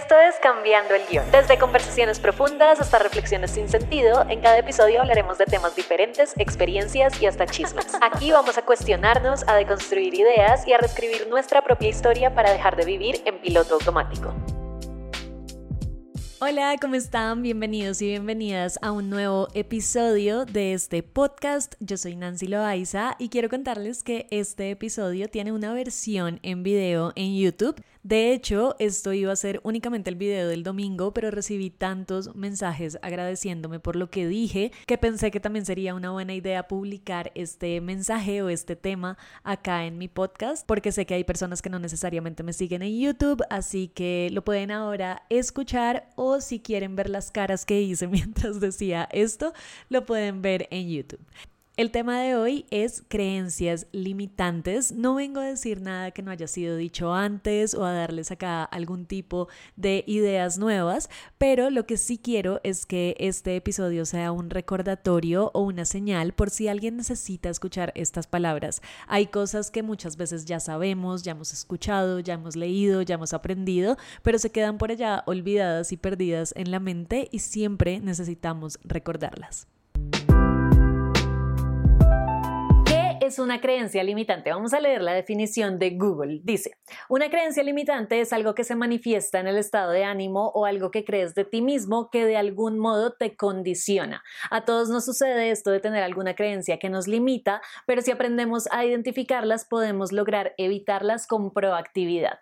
Esto es Cambiando el Guión. Desde conversaciones profundas hasta reflexiones sin sentido, en cada episodio hablaremos de temas diferentes, experiencias y hasta chismes. Aquí vamos a cuestionarnos, a deconstruir ideas y a reescribir nuestra propia historia para dejar de vivir en piloto automático. Hola, ¿cómo están? Bienvenidos y bienvenidas a un nuevo episodio de este podcast. Yo soy Nancy Loaiza y quiero contarles que este episodio tiene una versión en video en YouTube. De hecho, esto iba a ser únicamente el video del domingo, pero recibí tantos mensajes agradeciéndome por lo que dije que pensé que también sería una buena idea publicar este mensaje o este tema acá en mi podcast, porque sé que hay personas que no necesariamente me siguen en YouTube, así que lo pueden ahora escuchar o si quieren ver las caras que hice mientras decía esto, lo pueden ver en YouTube. El tema de hoy es creencias limitantes. No vengo a decir nada que no haya sido dicho antes o a darles acá algún tipo de ideas nuevas, pero lo que sí quiero es que este episodio sea un recordatorio o una señal por si alguien necesita escuchar estas palabras. Hay cosas que muchas veces ya sabemos, ya hemos escuchado, ya hemos leído, ya hemos aprendido, pero se quedan por allá olvidadas y perdidas en la mente y siempre necesitamos recordarlas. Es una creencia limitante? Vamos a leer la definición de Google. Dice, una creencia limitante es algo que se manifiesta en el estado de ánimo o algo que crees de ti mismo que de algún modo te condiciona. A todos nos sucede esto de tener alguna creencia que nos limita, pero si aprendemos a identificarlas podemos lograr evitarlas con proactividad.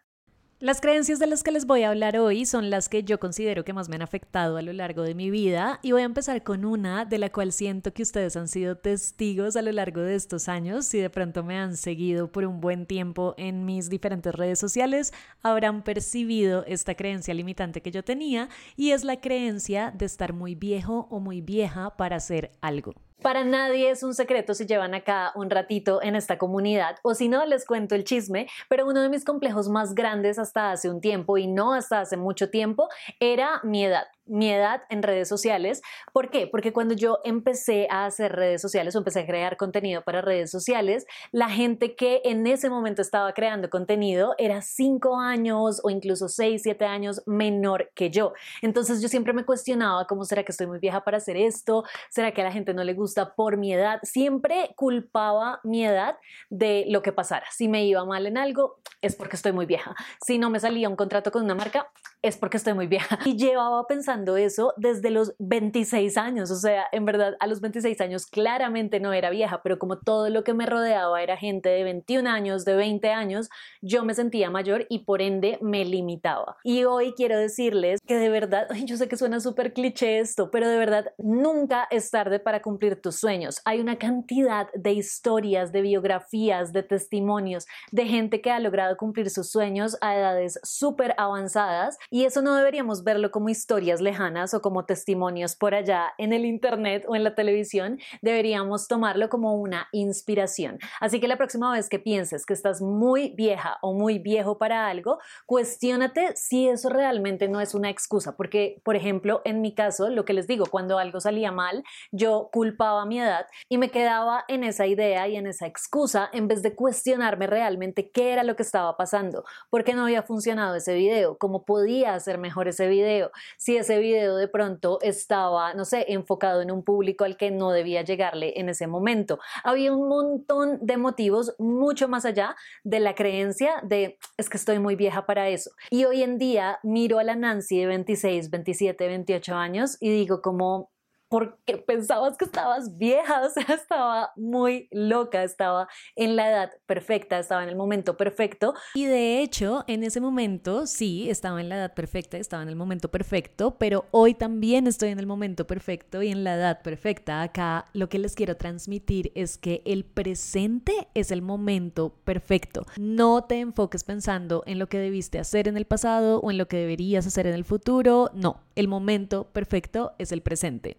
Las creencias de las que les voy a hablar hoy son las que yo considero que más me han afectado a lo largo de mi vida y voy a empezar con una de la cual siento que ustedes han sido testigos a lo largo de estos años. Si de pronto me han seguido por un buen tiempo en mis diferentes redes sociales, habrán percibido esta creencia limitante que yo tenía y es la creencia de estar muy viejo o muy vieja para hacer algo. Para nadie es un secreto si llevan acá un ratito en esta comunidad o si no les cuento el chisme, pero uno de mis complejos más grandes hasta hace un tiempo y no hasta hace mucho tiempo era mi edad mi edad en redes sociales. ¿Por qué? Porque cuando yo empecé a hacer redes sociales o empecé a crear contenido para redes sociales, la gente que en ese momento estaba creando contenido era cinco años o incluso seis, siete años menor que yo. Entonces yo siempre me cuestionaba cómo será que estoy muy vieja para hacer esto, será que a la gente no le gusta por mi edad. Siempre culpaba mi edad de lo que pasara. Si me iba mal en algo, es porque estoy muy vieja. Si no me salía un contrato con una marca, es porque estoy muy vieja. Y llevaba pensando eso desde los 26 años. O sea, en verdad, a los 26 años claramente no era vieja, pero como todo lo que me rodeaba era gente de 21 años, de 20 años, yo me sentía mayor y por ende me limitaba. Y hoy quiero decirles que de verdad, yo sé que suena súper cliché esto, pero de verdad nunca es tarde para cumplir tus sueños. Hay una cantidad de historias, de biografías, de testimonios, de gente que ha logrado cumplir sus sueños a edades súper avanzadas y eso no deberíamos verlo como historias lejanas o como testimonios por allá en el Internet o en la televisión, deberíamos tomarlo como una inspiración. Así que la próxima vez que pienses que estás muy vieja o muy viejo para algo, cuestiónate si eso realmente no es una excusa, porque, por ejemplo, en mi caso, lo que les digo, cuando algo salía mal, yo culpaba mi edad y me quedaba en esa idea y en esa excusa en vez de cuestionarme realmente qué era lo que estaba pasando, por qué no había funcionado ese video, cómo podía hacer mejor ese video, si ese video de pronto estaba, no sé, enfocado en un público al que no debía llegarle en ese momento. Había un montón de motivos mucho más allá de la creencia de es que estoy muy vieja para eso. Y hoy en día miro a la Nancy de 26, 27, 28 años y digo como porque pensabas que estabas vieja, o sea, estaba muy loca, estaba en la edad perfecta, estaba en el momento perfecto. Y de hecho, en ese momento sí, estaba en la edad perfecta, estaba en el momento perfecto, pero hoy también estoy en el momento perfecto y en la edad perfecta. Acá lo que les quiero transmitir es que el presente es el momento perfecto. No te enfoques pensando en lo que debiste hacer en el pasado o en lo que deberías hacer en el futuro. No, el momento perfecto es el presente.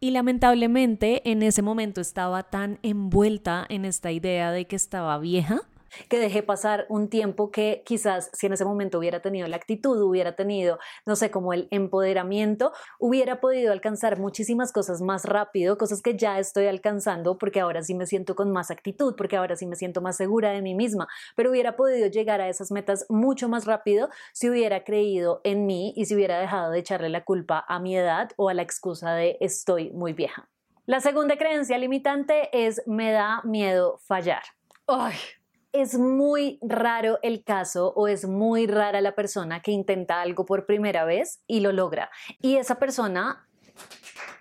Y lamentablemente en ese momento estaba tan envuelta en esta idea de que estaba vieja que dejé pasar un tiempo que quizás si en ese momento hubiera tenido la actitud, hubiera tenido, no sé, como el empoderamiento, hubiera podido alcanzar muchísimas cosas más rápido, cosas que ya estoy alcanzando porque ahora sí me siento con más actitud, porque ahora sí me siento más segura de mí misma, pero hubiera podido llegar a esas metas mucho más rápido si hubiera creído en mí y si hubiera dejado de echarle la culpa a mi edad o a la excusa de estoy muy vieja. La segunda creencia limitante es me da miedo fallar. Ay, es muy raro el caso o es muy rara la persona que intenta algo por primera vez y lo logra. Y esa persona,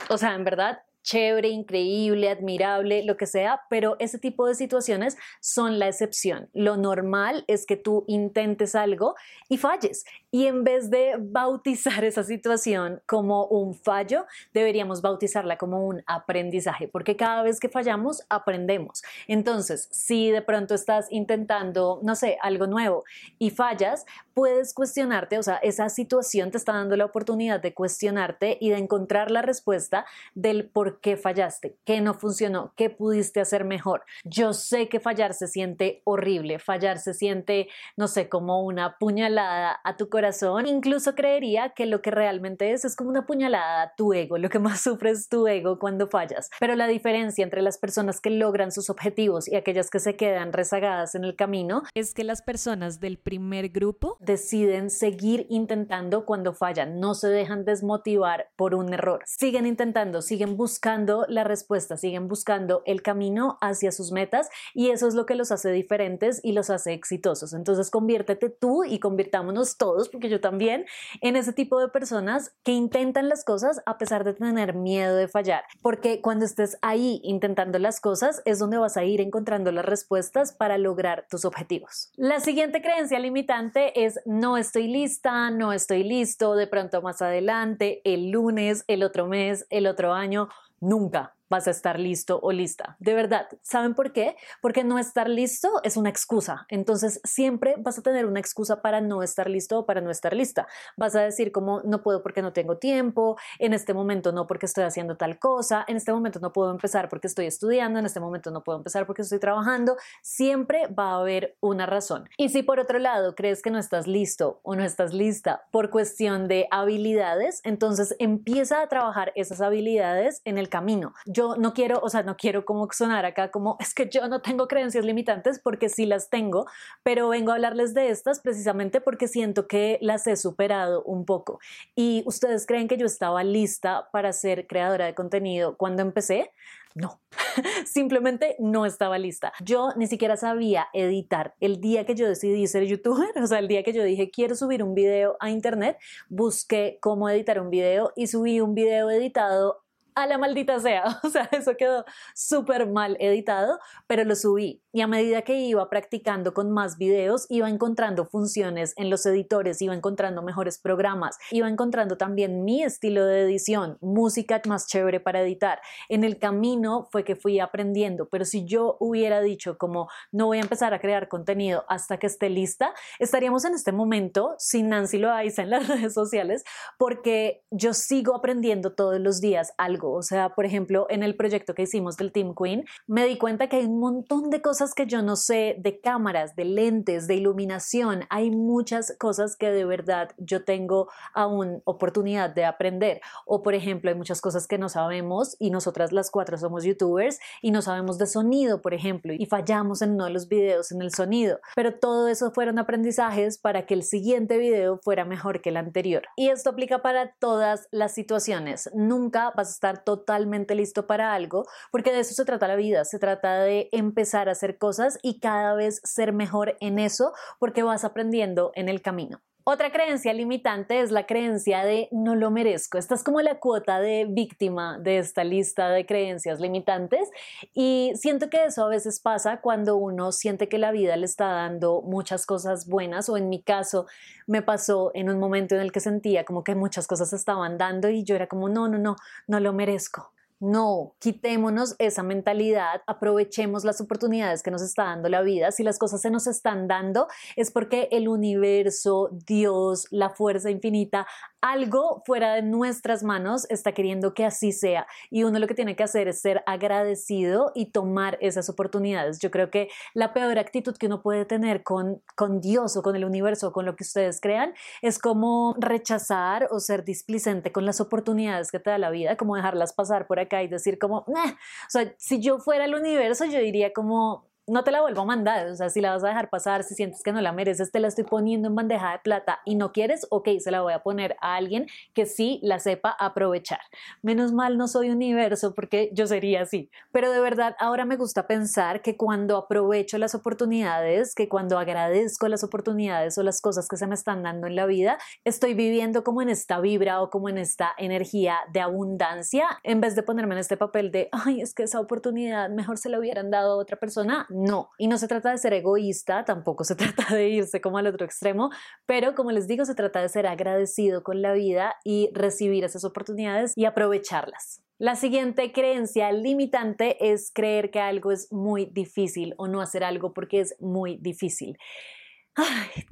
o sea, en verdad, chévere, increíble, admirable, lo que sea, pero ese tipo de situaciones son la excepción. Lo normal es que tú intentes algo y falles. Y en vez de bautizar esa situación como un fallo, deberíamos bautizarla como un aprendizaje, porque cada vez que fallamos, aprendemos. Entonces, si de pronto estás intentando, no sé, algo nuevo y fallas, puedes cuestionarte, o sea, esa situación te está dando la oportunidad de cuestionarte y de encontrar la respuesta del por qué fallaste, qué no funcionó, qué pudiste hacer mejor. Yo sé que fallar se siente horrible, fallar se siente, no sé, como una puñalada a tu corazón. Incluso creería que lo que realmente es es como una puñalada a tu ego, lo que más sufre es tu ego cuando fallas. Pero la diferencia entre las personas que logran sus objetivos y aquellas que se quedan rezagadas en el camino es que las personas del primer grupo deciden seguir intentando cuando fallan, no se dejan desmotivar por un error, siguen intentando, siguen buscando la respuesta, siguen buscando el camino hacia sus metas y eso es lo que los hace diferentes y los hace exitosos. Entonces conviértete tú y convirtámonos todos, porque yo también, en ese tipo de personas que intentan las cosas a pesar de tener miedo de fallar. Porque cuando estés ahí intentando las cosas es donde vas a ir encontrando las respuestas para lograr tus objetivos. La siguiente creencia limitante es no estoy lista, no estoy listo, de pronto más adelante, el lunes, el otro mes, el otro año nunca vas a estar listo o lista. De verdad, ¿saben por qué? Porque no estar listo es una excusa. Entonces siempre vas a tener una excusa para no estar listo o para no estar lista. Vas a decir como no puedo porque no tengo tiempo, en este momento no porque estoy haciendo tal cosa, en este momento no puedo empezar porque estoy estudiando, en este momento no puedo empezar porque estoy trabajando. Siempre va a haber una razón. Y si por otro lado crees que no estás listo o no estás lista por cuestión de habilidades, entonces empieza a trabajar esas habilidades en el camino no quiero, o sea, no quiero como sonar acá como es que yo no tengo creencias limitantes porque sí las tengo, pero vengo a hablarles de estas precisamente porque siento que las he superado un poco. Y ustedes creen que yo estaba lista para ser creadora de contenido cuando empecé? No, simplemente no estaba lista. Yo ni siquiera sabía editar. El día que yo decidí ser youtuber, o sea, el día que yo dije quiero subir un video a internet, busqué cómo editar un video y subí un video editado a la maldita sea. O sea, eso quedó súper mal editado, pero lo subí. Y a medida que iba practicando con más videos, iba encontrando funciones en los editores, iba encontrando mejores programas, iba encontrando también mi estilo de edición, música más chévere para editar. En el camino fue que fui aprendiendo, pero si yo hubiera dicho como no voy a empezar a crear contenido hasta que esté lista, estaríamos en este momento sin Nancy Loaiza en las redes sociales porque yo sigo aprendiendo todos los días algo o sea, por ejemplo, en el proyecto que hicimos del Team Queen, me di cuenta que hay un montón de cosas que yo no sé de cámaras, de lentes, de iluminación. Hay muchas cosas que de verdad yo tengo aún oportunidad de aprender. O, por ejemplo, hay muchas cosas que no sabemos y nosotras las cuatro somos youtubers y no sabemos de sonido, por ejemplo, y fallamos en uno de los videos en el sonido. Pero todo eso fueron aprendizajes para que el siguiente video fuera mejor que el anterior. Y esto aplica para todas las situaciones. Nunca vas a estar totalmente listo para algo, porque de eso se trata la vida, se trata de empezar a hacer cosas y cada vez ser mejor en eso, porque vas aprendiendo en el camino. Otra creencia limitante es la creencia de no lo merezco. Esta es como la cuota de víctima de esta lista de creencias limitantes y siento que eso a veces pasa cuando uno siente que la vida le está dando muchas cosas buenas o en mi caso me pasó en un momento en el que sentía como que muchas cosas estaban dando y yo era como no, no, no, no lo merezco No, quitémonos esa mentalidad, aprovechemos las oportunidades que nos está dando la vida. Si las cosas se nos están dando, es porque el universo, Dios, la fuerza infinita, algo fuera de nuestras manos está queriendo que así sea. Y uno lo que tiene que hacer es ser agradecido y tomar esas oportunidades. Yo creo que la peor actitud que uno puede tener con, con Dios o con el universo o con lo que ustedes crean es como rechazar o ser displicente con las oportunidades que te da la vida, como dejarlas pasar por aquí y decir como, o sea, si yo fuera el universo, yo diría como, no te la vuelvo a mandar, o sea, si la vas a dejar pasar, si sientes que no la mereces, te la estoy poniendo en bandeja de plata y no quieres, ok, se la voy a poner a alguien que sí la sepa aprovechar. Menos mal no soy universo porque yo sería así, pero de verdad ahora me gusta pensar que cuando aprovecho las oportunidades, que cuando agradezco las oportunidades o las cosas que se me están dando en la vida, estoy viviendo como en esta vibra o como en esta energía de abundancia, en vez de ponerme en este papel de, ay, es que esa oportunidad mejor se la hubieran dado a otra persona no, y no se trata de ser egoísta, tampoco se trata de irse como al otro extremo, pero como les digo, se trata de ser agradecido con la vida y recibir esas oportunidades y aprovecharlas. La siguiente creencia limitante es creer que algo es muy difícil o no hacer algo porque es muy difícil.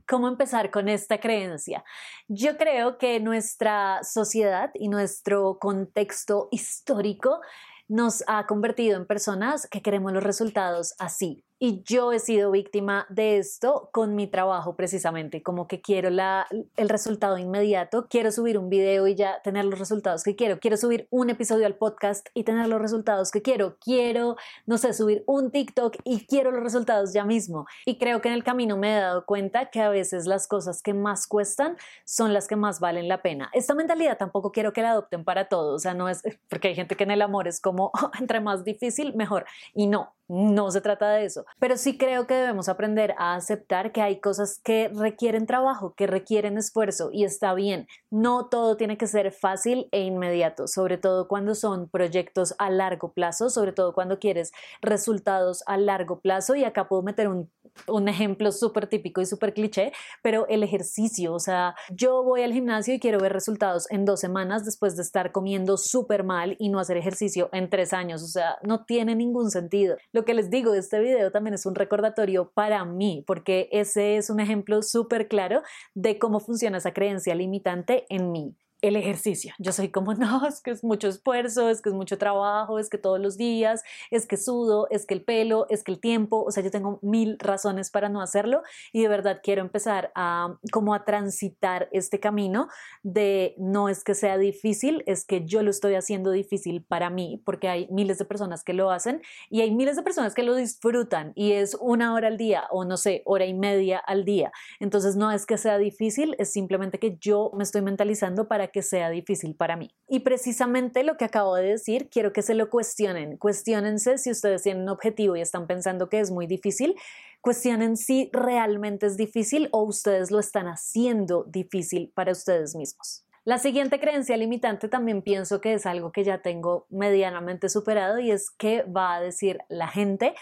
¿Cómo empezar con esta creencia? Yo creo que nuestra sociedad y nuestro contexto histórico nos ha convertido en personas que queremos los resultados así, y yo he sido víctima de esto con mi trabajo precisamente, como que quiero el resultado inmediato, quiero subir un video y ya tener los resultados que quiero, quiero subir un episodio al podcast y tener los resultados que quiero, quiero, no sé, subir un TikTok y quiero los resultados ya mismo. Y creo que en el camino me he dado cuenta que a veces las cosas que más cuestan son las que más valen la pena. Esta mentalidad tampoco quiero que la adopten para todos, o sea, no es porque hay gente que en el amor es como entre más difícil, mejor. Y no, no se trata de eso, pero sí creo que debemos aprender a aceptar que hay cosas que requieren trabajo, que requieren esfuerzo y está bien. No todo tiene que ser fácil e inmediato, sobre todo cuando son proyectos a largo plazo, sobre todo cuando quieres resultados a largo plazo. Y acá puedo meter un, un ejemplo súper típico y súper cliché, pero el ejercicio, o sea, yo voy al gimnasio y quiero ver resultados en dos semanas después de estar comiendo súper mal y no hacer ejercicio en tres años, o sea, no tiene ningún sentido. Lo que les digo, este video también es un recordatorio para mí, porque ese es un ejemplo súper claro de cómo funciona esa creencia limitante en mí el ejercicio. Yo soy como, no, es que es mucho esfuerzo, es que es mucho trabajo, es que todos los días, es que sudo, es que el pelo, es que el tiempo, o sea, yo tengo mil razones para no hacerlo y de verdad quiero empezar a como a transitar este camino de no es que sea difícil, es que yo lo estoy haciendo difícil para mí, porque hay miles de personas que lo hacen y hay miles de personas que lo disfrutan y es una hora al día o no sé, hora y media al día. Entonces no es que sea difícil, es simplemente que yo me estoy mentalizando para que sea difícil para mí. Y precisamente lo que acabo de decir, quiero que se lo cuestionen. Cuestiónense si ustedes tienen un objetivo y están pensando que es muy difícil. Cuestionen si realmente es difícil o ustedes lo están haciendo difícil para ustedes mismos. La siguiente creencia limitante también pienso que es algo que ya tengo medianamente superado y es que va a decir la gente,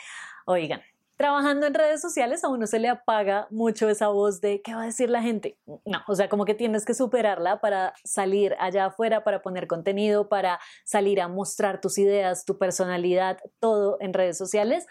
oigan, trabajando en redes sociales a uno se le apaga mucho esa voz de qué va a decir la gente. No, o sea, como que tienes que superarla para salir allá afuera, para poner contenido, para salir a mostrar tus ideas, tu personalidad, todo en redes sociales.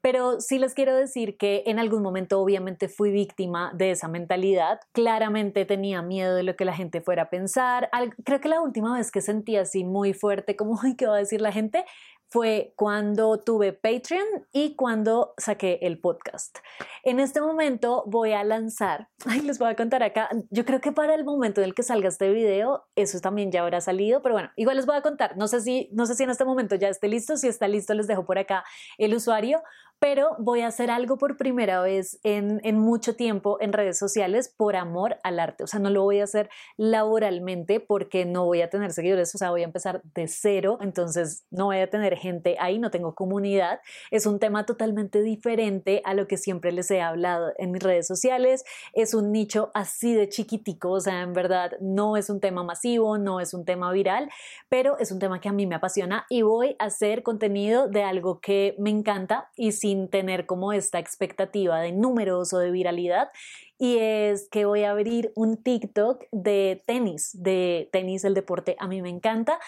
Pero sí les quiero decir que en algún momento obviamente fui víctima de esa mentalidad. Claramente tenía miedo de lo que la gente fuera a pensar. Creo que la última vez que sentí así muy fuerte como, ¿qué va a decir la gente? Fue cuando tuve Patreon y cuando saqué el podcast. En este momento voy a lanzar, ay, les voy a contar acá, yo creo que para el momento en el que salga este video, eso también ya habrá salido, pero bueno, igual les voy a contar, no sé si, no sé si en este momento ya esté listo, si está listo les dejo por acá el usuario, pero voy a hacer algo por primera vez en, en, mucho tiempo en redes sociales por amor al arte. O sea, no lo voy a hacer laboralmente porque no voy a tener seguidores, o sea, voy a empezar de cero, entonces no voy a tener gente ahí, no tengo comunidad. Es un tema totalmente diferente a lo que siempre les he hablado en mis redes sociales. Es un nicho así de chiquitico, o sea, en verdad no es un tema masivo, no es un tema viral, pero es un tema que a mí me apasiona y voy a hacer contenido de algo que me encanta y si sin tener como esta expectativa de números o de viralidad y es que voy a abrir un TikTok de tenis, de tenis, el deporte a mí me encanta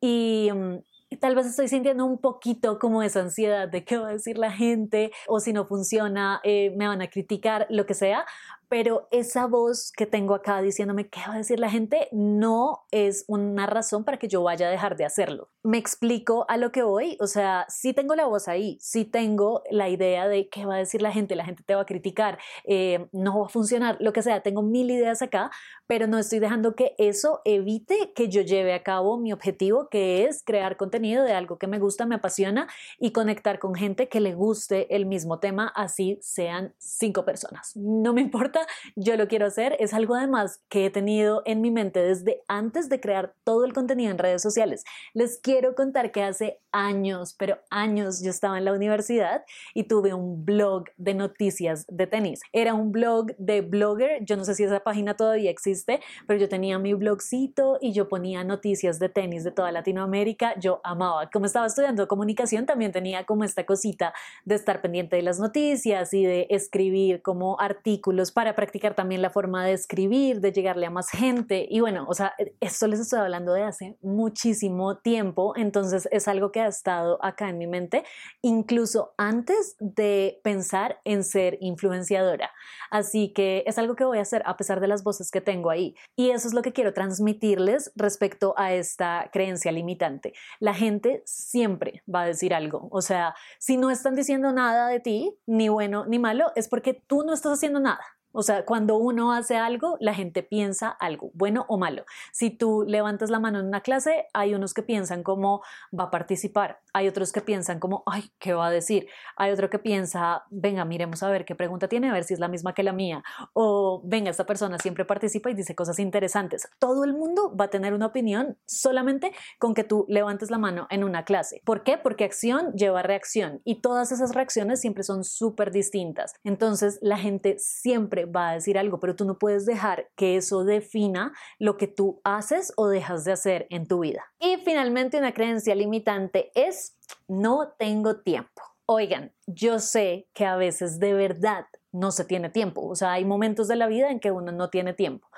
y mm, tal vez estoy sintiendo un poquito como esa ansiedad de qué va a decir la gente o si no funciona, eh, me van a criticar, lo que sea, pero esa voz que tengo acá diciéndome qué va a decir la gente no es una razón para que yo vaya a dejar de hacerlo. Me explico a lo que voy, o sea, sí tengo la voz ahí, sí tengo la idea de qué va a decir la gente, la gente te va a criticar, eh, no va a funcionar, lo que sea, tengo mil ideas acá, pero no estoy dejando que eso evite que yo lleve a cabo mi objetivo, que es crear contenido de algo que me gusta, me apasiona y conectar con gente que le guste el mismo tema, así sean cinco personas. No me importa yo lo quiero hacer. Es algo además que he tenido en mi mente desde antes de crear todo el contenido en redes sociales. Les quiero contar que hace años, pero años yo estaba en la universidad y tuve un blog de noticias de tenis. Era un blog de blogger, yo no sé si esa página todavía existe, pero yo tenía mi blogcito y yo ponía noticias de tenis de toda Latinoamérica. Yo amaba, como estaba estudiando comunicación, también tenía como esta cosita de estar pendiente de las noticias y de escribir como artículos para practicar también la forma de escribir, de llegarle a más gente. Y bueno, o sea, esto les estoy hablando de hace muchísimo tiempo, entonces es algo que ha estado acá en mi mente, incluso antes de pensar en ser influenciadora. Así que es algo que voy a hacer a pesar de las voces que tengo ahí. Y eso es lo que quiero transmitirles respecto a esta creencia limitante. La gente siempre va a decir algo. O sea, si no están diciendo nada de ti, ni bueno ni malo, es porque tú no estás haciendo nada. O sea, cuando uno hace algo, la gente piensa algo, bueno o malo. Si tú levantas la mano en una clase, hay unos que piensan cómo va a participar, hay otros que piensan como, ay, ¿qué va a decir? Hay otro que piensa, venga, miremos a ver qué pregunta tiene, a ver si es la misma que la mía. O, venga, esta persona siempre participa y dice cosas interesantes. Todo el mundo va a tener una opinión solamente con que tú levantes la mano en una clase. ¿Por qué? Porque acción lleva reacción y todas esas reacciones siempre son súper distintas. Entonces, la gente siempre va a decir algo, pero tú no puedes dejar que eso defina lo que tú haces o dejas de hacer en tu vida. Y finalmente una creencia limitante es no tengo tiempo. Oigan, yo sé que a veces de verdad no se tiene tiempo, o sea, hay momentos de la vida en que uno no tiene tiempo.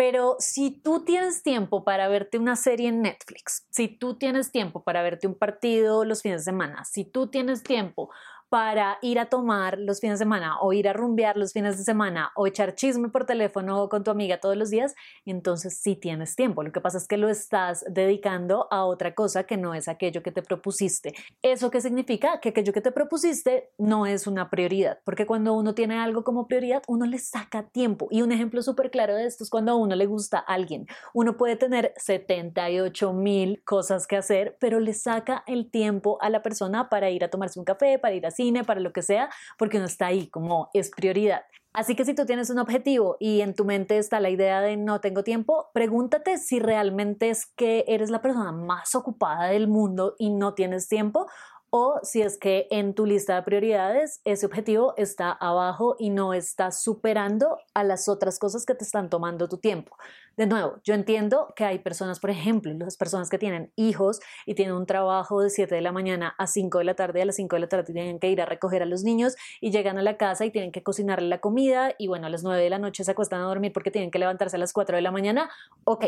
Pero si tú tienes tiempo para verte una serie en Netflix, si tú tienes tiempo para verte un partido los fines de semana, si tú tienes tiempo para ir a tomar los fines de semana o ir a rumbear los fines de semana o echar chisme por teléfono con tu amiga todos los días, entonces sí tienes tiempo. Lo que pasa es que lo estás dedicando a otra cosa que no es aquello que te propusiste. ¿Eso qué significa? Que aquello que te propusiste no es una prioridad, porque cuando uno tiene algo como prioridad, uno le saca tiempo. Y un ejemplo súper claro de esto es cuando a uno le gusta a alguien. Uno puede tener 78 mil cosas que hacer, pero le saca el tiempo a la persona para ir a tomarse un café, para ir a para lo que sea, porque uno está ahí como es prioridad. Así que si tú tienes un objetivo y en tu mente está la idea de no tengo tiempo, pregúntate si realmente es que eres la persona más ocupada del mundo y no tienes tiempo o si es que en tu lista de prioridades ese objetivo está abajo y no está superando a las otras cosas que te están tomando tu tiempo. De nuevo, yo entiendo que hay personas, por ejemplo, las personas que tienen hijos y tienen un trabajo de 7 de la mañana a 5 de la tarde, a las 5 de la tarde tienen que ir a recoger a los niños y llegan a la casa y tienen que cocinarle la comida y bueno, a las 9 de la noche se acuestan a dormir porque tienen que levantarse a las 4 de la mañana. Ok,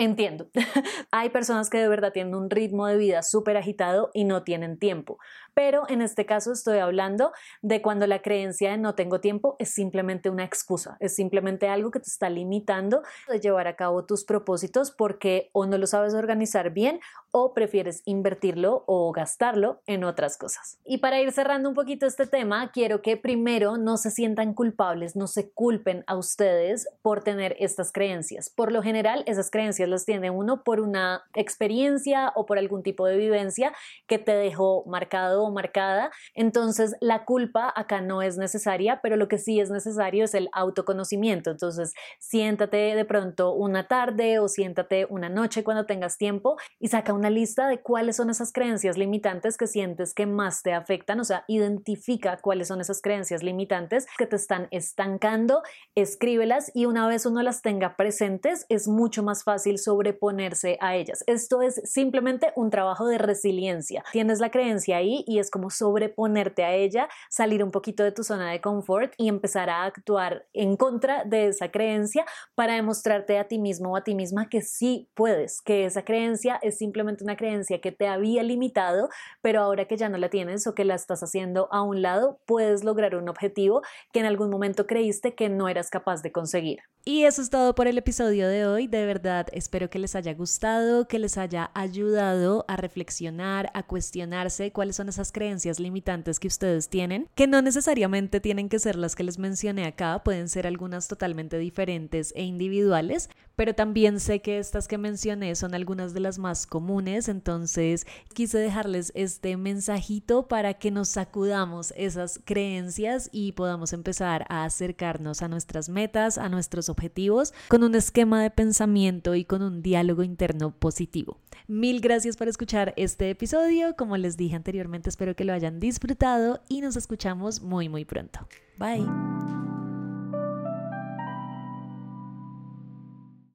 Entiendo. Hay personas que de verdad tienen un ritmo de vida súper agitado y no tienen tiempo. Pero en este caso estoy hablando de cuando la creencia de no tengo tiempo es simplemente una excusa, es simplemente algo que te está limitando de llevar a cabo tus propósitos porque o no lo sabes organizar bien o prefieres invertirlo o gastarlo en otras cosas. Y para ir cerrando un poquito este tema, quiero que primero no se sientan culpables, no se culpen a ustedes por tener estas creencias. Por lo general, esas creencias las tiene uno por una experiencia o por algún tipo de vivencia que te dejó marcado o marcada. Entonces, la culpa acá no es necesaria, pero lo que sí es necesario es el autoconocimiento. Entonces, siéntate de pronto una tarde o siéntate una noche cuando tengas tiempo y saca una lista de cuáles son esas creencias limitantes que sientes que más te afectan, o sea, identifica cuáles son esas creencias limitantes que te están estancando, escríbelas y una vez uno las tenga presentes, es mucho más fácil sobreponerse a ellas. Esto es simplemente un trabajo de resiliencia. Tienes la creencia ahí y es como sobreponerte a ella, salir un poquito de tu zona de confort y empezar a actuar en contra de esa creencia para demostrarte a ti mismo o a ti misma que sí puedes, que esa creencia es simplemente una creencia que te había limitado, pero ahora que ya no la tienes o que la estás haciendo a un lado, puedes lograr un objetivo que en algún momento creíste que no eras capaz de conseguir. Y eso es todo por el episodio de hoy. De verdad, espero que les haya gustado, que les haya ayudado a reflexionar, a cuestionarse cuáles son esas creencias limitantes que ustedes tienen, que no necesariamente tienen que ser las que les mencioné acá, pueden ser algunas totalmente diferentes e individuales, pero también sé que estas que mencioné son algunas de las más comunes, entonces quise dejarles este mensajito para que nos sacudamos esas creencias y podamos empezar a acercarnos a nuestras metas, a nuestros objetivos, con un esquema de pensamiento y con un diálogo interno positivo. Mil gracias por escuchar este episodio, como les dije anteriormente, espero que lo hayan disfrutado y nos escuchamos muy muy pronto. Bye.